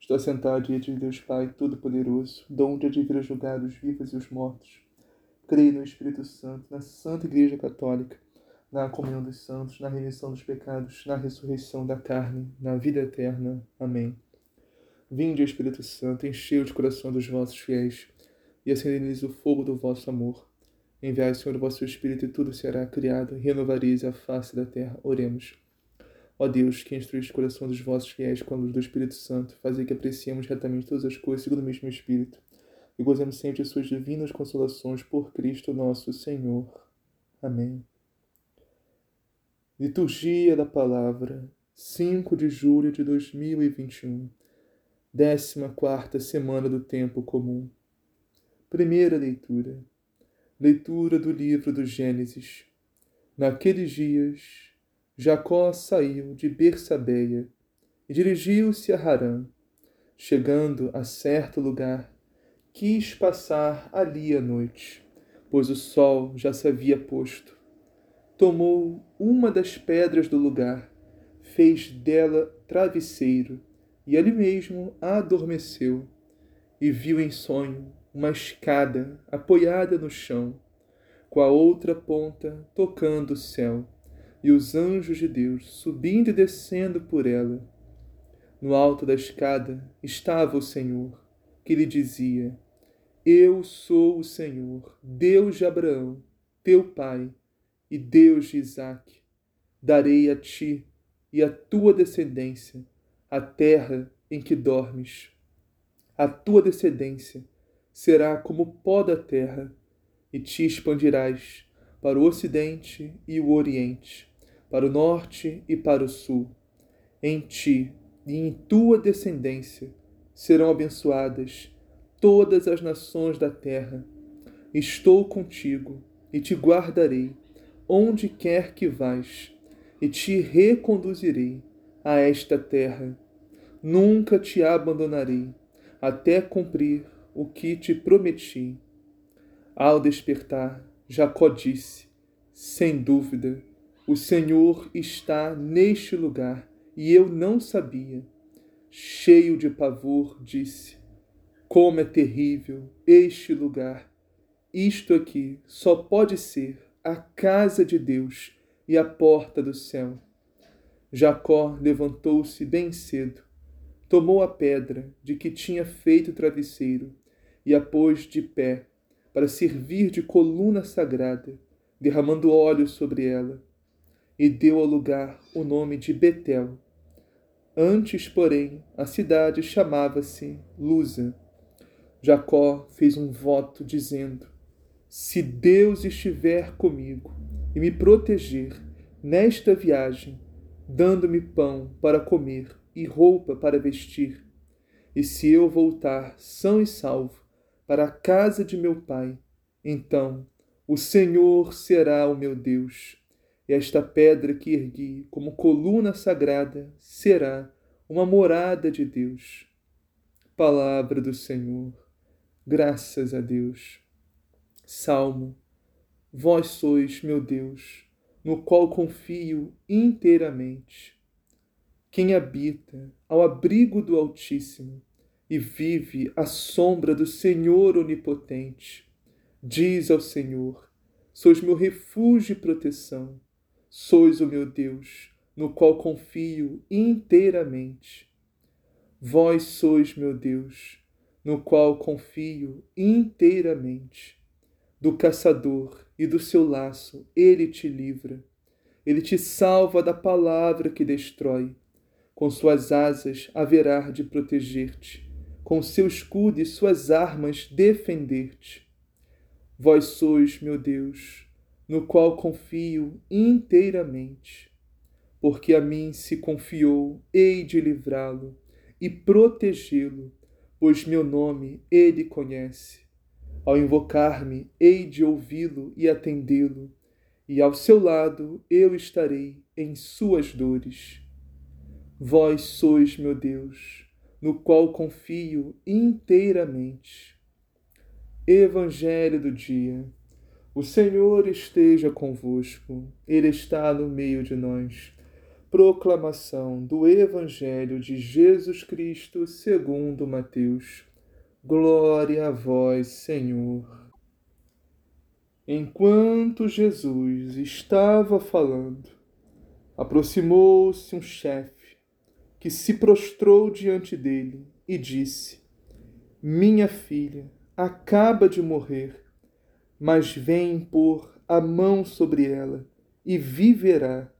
Estou sentado diante de Deus Pai Todo-Poderoso, donde de vir a julgar os vivos e os mortos. Creio no Espírito Santo, na Santa Igreja Católica, na comunhão dos santos, na remissão dos pecados, na ressurreição da carne, na vida eterna. Amém. Vinde, Espírito Santo, enchei o coração dos vossos fiéis e acendei-lhes o fogo do vosso amor. Enviai, Senhor, o vosso Espírito e tudo será criado, e renovareis a face da terra. Oremos. Ó Deus, que instruís o coração dos vossos fiéis com a luz do Espírito Santo, fazei que apreciemos retamente todas as coisas segundo o mesmo Espírito, e gozemos sempre de suas divinas consolações por Cristo nosso Senhor. Amém. Liturgia da Palavra, 5 de julho de 2021, 14 semana do Tempo Comum. Primeira leitura. Leitura do livro do Gênesis. Naqueles dias, Jacó saiu de Bersabeia e dirigiu-se a Harã. Chegando a certo lugar, quis passar ali a noite, pois o sol já se havia posto. Tomou uma das pedras do lugar, fez dela travesseiro e ali mesmo adormeceu e viu em sonho uma escada apoiada no chão, com a outra ponta tocando o céu e os anjos de Deus subindo e descendo por ela. No alto da escada estava o Senhor, que lhe dizia: Eu sou o Senhor, Deus de Abraão, teu pai, e Deus de Isaque. Darei a ti e à tua descendência a terra em que dormes. A tua descendência será como o pó da terra, e te expandirás para o ocidente e o oriente para o norte e para o sul. Em ti e em tua descendência serão abençoadas todas as nações da terra. Estou contigo e te guardarei onde quer que vás, e te reconduzirei a esta terra. Nunca te abandonarei, até cumprir o que te prometi. Ao despertar, Jacó disse: Sem dúvida, o Senhor está neste lugar e eu não sabia. Cheio de pavor, disse: Como é terrível este lugar! Isto aqui só pode ser a casa de Deus e a porta do céu. Jacó levantou-se bem cedo, tomou a pedra de que tinha feito o travesseiro e a pôs de pé para servir de coluna sagrada, derramando óleo sobre ela e deu ao lugar o nome de Betel. Antes, porém, a cidade chamava-se Lusa. Jacó fez um voto dizendo: Se Deus estiver comigo e me proteger nesta viagem, dando-me pão para comer e roupa para vestir, e se eu voltar são e salvo para a casa de meu pai, então o Senhor será o meu Deus e esta pedra que ergui como coluna sagrada será uma morada de Deus. Palavra do Senhor, graças a Deus. Salmo: Vós sois meu Deus, no qual confio inteiramente. Quem habita ao abrigo do Altíssimo e vive à sombra do Senhor Onipotente, diz ao Senhor: Sois meu refúgio e proteção Sois o meu Deus, no qual confio inteiramente. Vós sois meu Deus, no qual confio inteiramente. Do caçador e do seu laço ele te livra. Ele te salva da palavra que destrói. Com suas asas haverá de proteger-te, com seu escudo e suas armas defender-te. Vós sois, meu Deus, no qual confio inteiramente. Porque a mim se confiou, hei de livrá-lo e protegê-lo, pois meu nome ele conhece. Ao invocar-me, hei de ouvi-lo e atendê-lo, e ao seu lado eu estarei em suas dores. Vós sois meu Deus, no qual confio inteiramente. Evangelho do dia. O Senhor esteja convosco, Ele está no meio de nós. Proclamação do Evangelho de Jesus Cristo segundo Mateus. Glória a vós, Senhor. Enquanto Jesus estava falando, aproximou-se um chefe que se prostrou diante dele e disse: Minha filha acaba de morrer, mas vem pôr a mão sobre ela e viverá.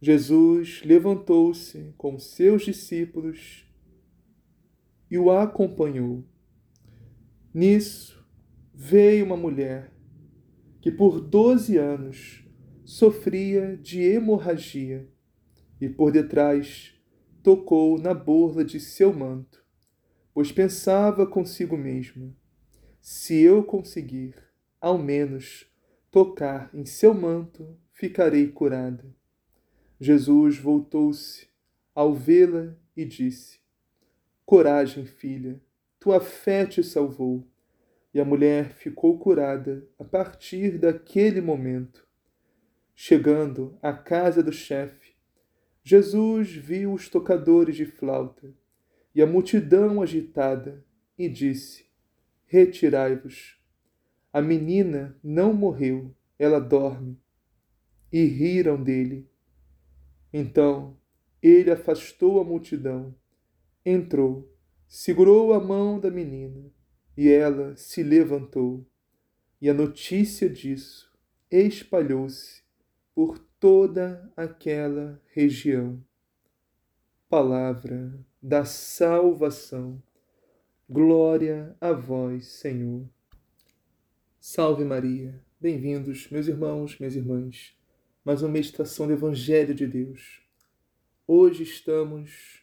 Jesus levantou-se com seus discípulos e o acompanhou. Nisso veio uma mulher que por doze anos sofria de hemorragia e por detrás tocou na borla de seu manto, pois pensava consigo mesma: se eu conseguir, ao menos, tocar em seu manto, ficarei curada. Jesus voltou-se ao vê-la e disse: Coragem, filha, tua fé te salvou. E a mulher ficou curada a partir daquele momento. Chegando à casa do chefe, Jesus viu os tocadores de flauta e a multidão agitada e disse: Retirai-vos. A menina não morreu, ela dorme. E riram dele. Então ele afastou a multidão, entrou, segurou a mão da menina e ela se levantou. E a notícia disso espalhou-se por toda aquela região. Palavra da salvação. Glória a vós, Senhor. Salve Maria. Bem-vindos, meus irmãos, minhas irmãs mais uma meditação do Evangelho de Deus. Hoje estamos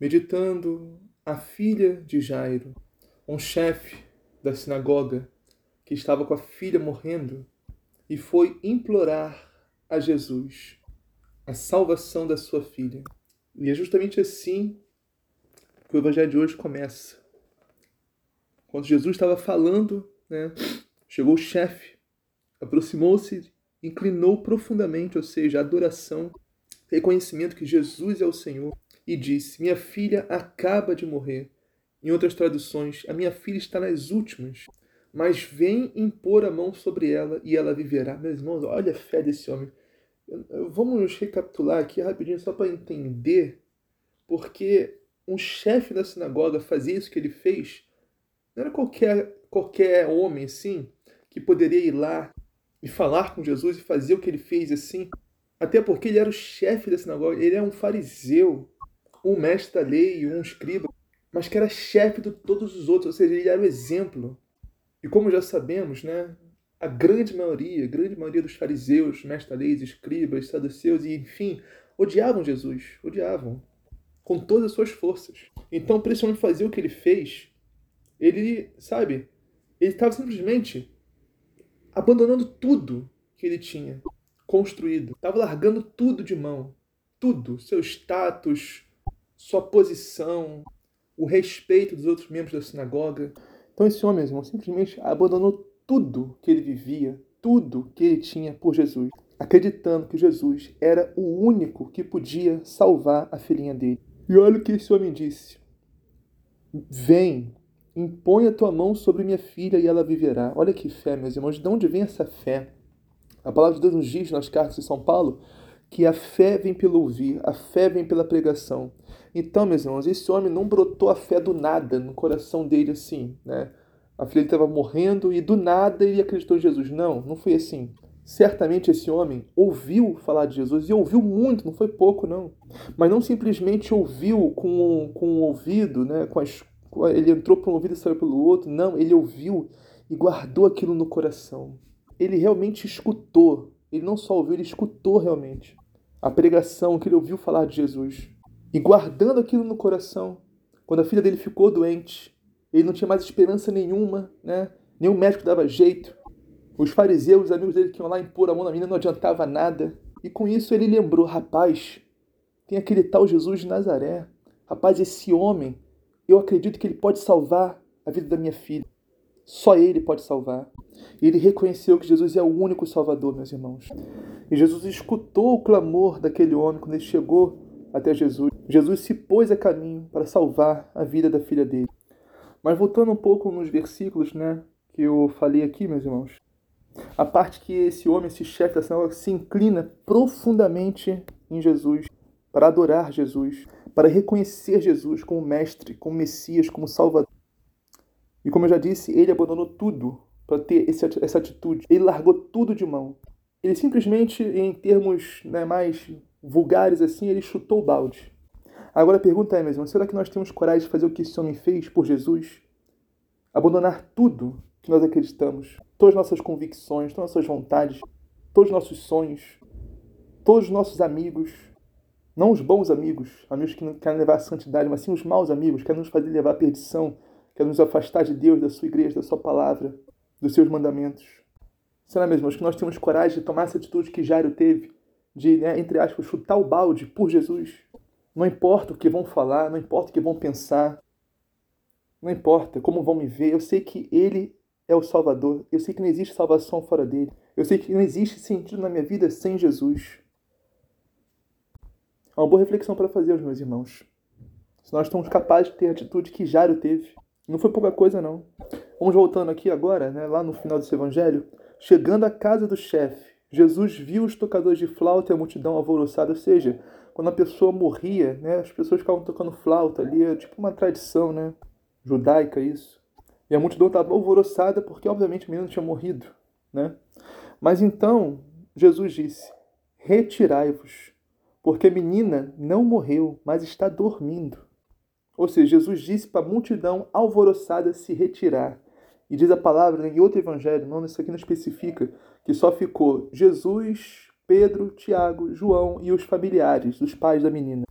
meditando a filha de Jairo, um chefe da sinagoga que estava com a filha morrendo e foi implorar a Jesus a salvação da sua filha. E é justamente assim que o Evangelho de hoje começa. Quando Jesus estava falando, né, chegou o chefe, aproximou-se inclinou profundamente, ou seja, adoração, reconhecimento que Jesus é o Senhor, e disse: Minha filha acaba de morrer. Em outras traduções, a minha filha está nas últimas, mas vem impor a mão sobre ela e ela viverá. Meus irmãos, olha a fé desse homem. Vamos recapitular aqui rapidinho só para entender porque um chefe da sinagoga fazia isso que ele fez. Não era qualquer, qualquer homem assim que poderia ir lá e falar com Jesus e fazer o que ele fez assim. Até porque ele era o chefe da sinagoga, ele é um fariseu, um mestre da lei, um escriba, mas que era chefe de todos os outros, ou seja, ele era o exemplo. E como já sabemos, né, a grande maioria, a grande maioria dos fariseus, mestres da lei, escribas, saduceus e enfim, odiavam Jesus, odiavam com todas as suas forças. Então, homem fazer o que ele fez, ele, sabe, ele estava simplesmente abandonando tudo que ele tinha construído. Estava largando tudo de mão. Tudo. Seu status, sua posição, o respeito dos outros membros da sinagoga. Então esse homem, irmão, simplesmente abandonou tudo que ele vivia, tudo que ele tinha por Jesus, acreditando que Jesus era o único que podia salvar a filhinha dele. E olha o que esse homem disse: Vem, Impõe a tua mão sobre minha filha e ela viverá. Olha que fé, meus irmãos. De onde vem essa fé? A palavra de Deus nos diz nas cartas de São Paulo que a fé vem pelo ouvir, a fé vem pela pregação. Então, meus irmãos, esse homem não brotou a fé do nada no coração dele assim, né? A filha estava morrendo e do nada ele acreditou em Jesus. Não, não foi assim. Certamente esse homem ouviu falar de Jesus e ouviu muito, não foi pouco, não. Mas não simplesmente ouviu com, com o ouvido, né, com as ele entrou por um ouvido e saiu pelo outro. Não, ele ouviu e guardou aquilo no coração. Ele realmente escutou. Ele não só ouviu, ele escutou realmente a pregação que ele ouviu falar de Jesus. E guardando aquilo no coração, quando a filha dele ficou doente, ele não tinha mais esperança nenhuma, né? Nenhum médico dava jeito. Os fariseus, os amigos dele que iam lá impor a mão na menina, não adiantava nada. E com isso ele lembrou: rapaz, tem aquele tal Jesus de Nazaré. Rapaz, esse homem, eu acredito que ele pode salvar a vida da minha filha. Só ele pode salvar. E ele reconheceu que Jesus é o único Salvador, meus irmãos. E Jesus escutou o clamor daquele homem quando ele chegou até Jesus. Jesus se pôs a caminho para salvar a vida da filha dele. Mas voltando um pouco nos versículos, né, que eu falei aqui, meus irmãos, a parte que esse homem, esse chefe da sinagoga, se inclina profundamente em Jesus, para adorar Jesus, para reconhecer Jesus como mestre, como Messias, como Salvador. E como eu já disse, ele abandonou tudo para ter esse, essa atitude. Ele largou tudo de mão. Ele simplesmente, em termos né, mais vulgares assim, ele chutou o balde. Agora a pergunta é, mesmo, será que nós temos coragem de fazer o que esse homem fez por Jesus? Abandonar tudo que nós acreditamos, todas as nossas convicções, todas as nossas vontades, todos os nossos sonhos, todos os nossos amigos, não os bons amigos, amigos que não querem levar a santidade, mas sim os maus amigos, que querem nos fazer levar a perdição, querem nos afastar de Deus, da sua igreja, da sua palavra, dos seus mandamentos. Será mesmo que nós temos coragem de tomar essa atitude que Jairo teve, de, né, entre aspas, chutar o balde por Jesus? Não importa o que vão falar, não importa o que vão pensar, não importa como vão me ver, eu sei que Ele é o Salvador. Eu sei que não existe salvação fora dele. Eu sei que não existe sentido na minha vida sem Jesus. É uma boa reflexão para fazer, meus irmãos. Se nós estamos capazes de ter a atitude que Jairo teve. Não foi pouca coisa, não. Vamos voltando aqui agora, né, lá no final desse evangelho. Chegando à casa do chefe, Jesus viu os tocadores de flauta e a multidão alvoroçada. Ou seja, quando a pessoa morria, né, as pessoas ficavam tocando flauta ali. É tipo uma tradição né, judaica isso. E a multidão estava alvoroçada porque, obviamente, o menino tinha morrido. Né? Mas então Jesus disse: Retirai-vos, porque a menina não morreu, mas está dormindo. Ou seja, Jesus disse para a multidão alvoroçada se retirar. E diz a palavra em outro evangelho, não isso aqui não especifica, que só ficou Jesus, Pedro, Tiago, João e os familiares, os pais da menina.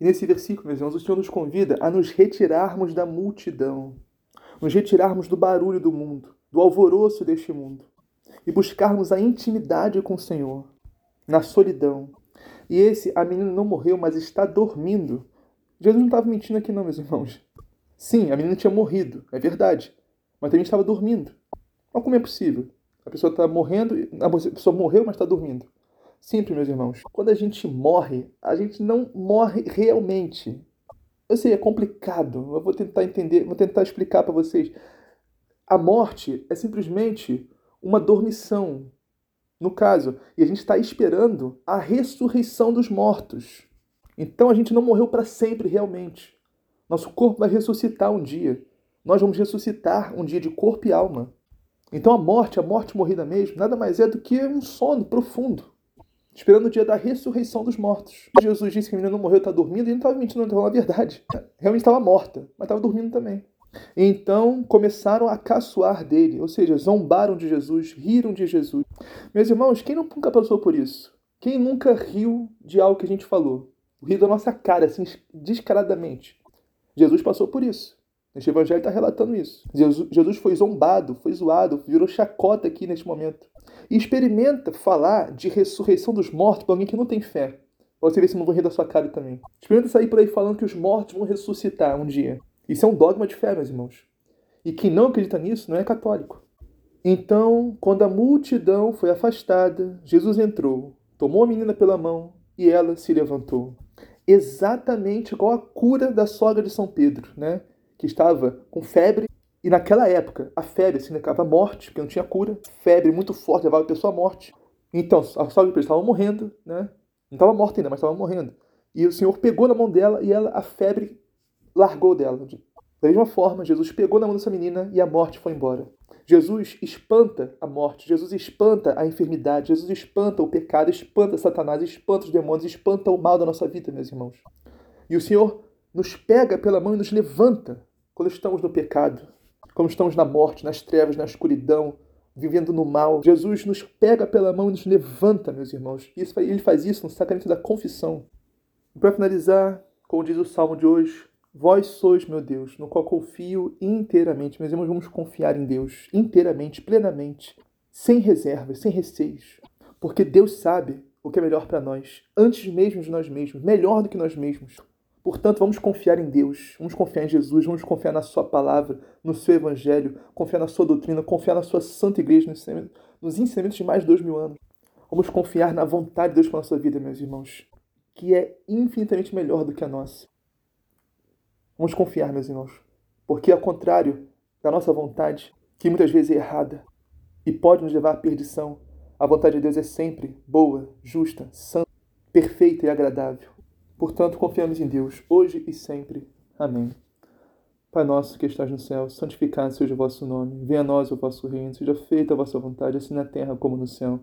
E nesse versículo, meus irmãos, o Senhor nos convida a nos retirarmos da multidão nos retirarmos do barulho do mundo, do alvoroço deste mundo e buscarmos a intimidade com o Senhor, na solidão. E esse, a menina não morreu, mas está dormindo. Jesus não estava mentindo aqui, não, meus irmãos. Sim, a menina tinha morrido, é verdade, mas também estava dormindo. Mas como é possível? A pessoa está morrendo, a pessoa morreu, mas está dormindo. Simples, meus irmãos. Quando a gente morre, a gente não morre realmente. Eu sei, é complicado. Eu vou tentar entender, vou tentar explicar para vocês. A morte é simplesmente uma dormição, no caso, e a gente está esperando a ressurreição dos mortos. Então a gente não morreu para sempre realmente. Nosso corpo vai ressuscitar um dia. Nós vamos ressuscitar um dia de corpo e alma. Então a morte, a morte morrida mesmo, nada mais é do que um sono profundo esperando o dia da ressurreição dos mortos. Jesus disse que a menina não morreu, está dormindo, e não estava mentindo, não estava falando a verdade. Realmente estava morta, mas estava dormindo também. Então começaram a caçoar dele, ou seja, zombaram de Jesus, riram de Jesus. Meus irmãos, quem nunca passou por isso? Quem nunca riu de algo que a gente falou? Riu da nossa cara, assim, descaradamente. Jesus passou por isso. Este evangelho está relatando isso. Jesus foi zombado, foi zoado, virou chacota aqui neste momento. E experimenta falar de ressurreição dos mortos para alguém que não tem fé. Pra você ver se não vão rir da sua cara também. Experimenta sair por aí falando que os mortos vão ressuscitar um dia. Isso é um dogma de fé, meus irmãos. E quem não acredita nisso não é católico. Então, quando a multidão foi afastada, Jesus entrou, tomou a menina pela mão e ela se levantou. Exatamente igual a cura da sogra de São Pedro, né? que estava com febre. E naquela época, a febre significava morte, porque não tinha cura. Febre muito forte levava a pessoa à morte. Então, a sogra de Pedro estava morrendo, né? Não estava morta ainda, mas estava morrendo. E o Senhor pegou na mão dela e ela, a febre largou dela. Da mesma forma, Jesus pegou na mão dessa menina e a morte foi embora. Jesus espanta a morte, Jesus espanta a enfermidade, Jesus espanta o pecado, espanta Satanás, espanta os demônios, espanta o mal da nossa vida, meus irmãos. E o Senhor nos pega pela mão e nos levanta quando estamos no pecado, quando estamos na morte, nas trevas, na escuridão, vivendo no mal. Jesus nos pega pela mão e nos levanta, meus irmãos. Isso, ele faz isso no sacramento da confissão. Para finalizar, como diz o salmo de hoje, Vós sois meu Deus, no qual confio inteiramente. Meus irmãos, vamos confiar em Deus inteiramente, plenamente, sem reservas, sem receios. Porque Deus sabe o que é melhor para nós, antes mesmo de nós mesmos, melhor do que nós mesmos. Portanto, vamos confiar em Deus, vamos confiar em Jesus, vamos confiar na Sua palavra, no Seu Evangelho, confiar na Sua doutrina, confiar na Sua Santa Igreja, nos ensinamentos de mais de dois mil anos. Vamos confiar na vontade de Deus para a nossa vida, meus irmãos, que é infinitamente melhor do que a nossa. Vamos confiar, meus irmãos, porque ao contrário da nossa vontade, que muitas vezes é errada e pode nos levar à perdição, a vontade de Deus é sempre boa, justa, santa, perfeita e agradável. Portanto, confiamos em Deus, hoje e sempre. Amém. Pai nosso que estás no céu, santificado seja o vosso nome. Venha a nós o vosso reino, seja feita a vossa vontade, assim na terra como no céu.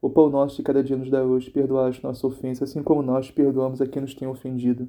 O pão nosso de cada dia nos dá hoje, perdoai as nossas ofensas, assim como nós perdoamos a quem nos tem ofendido.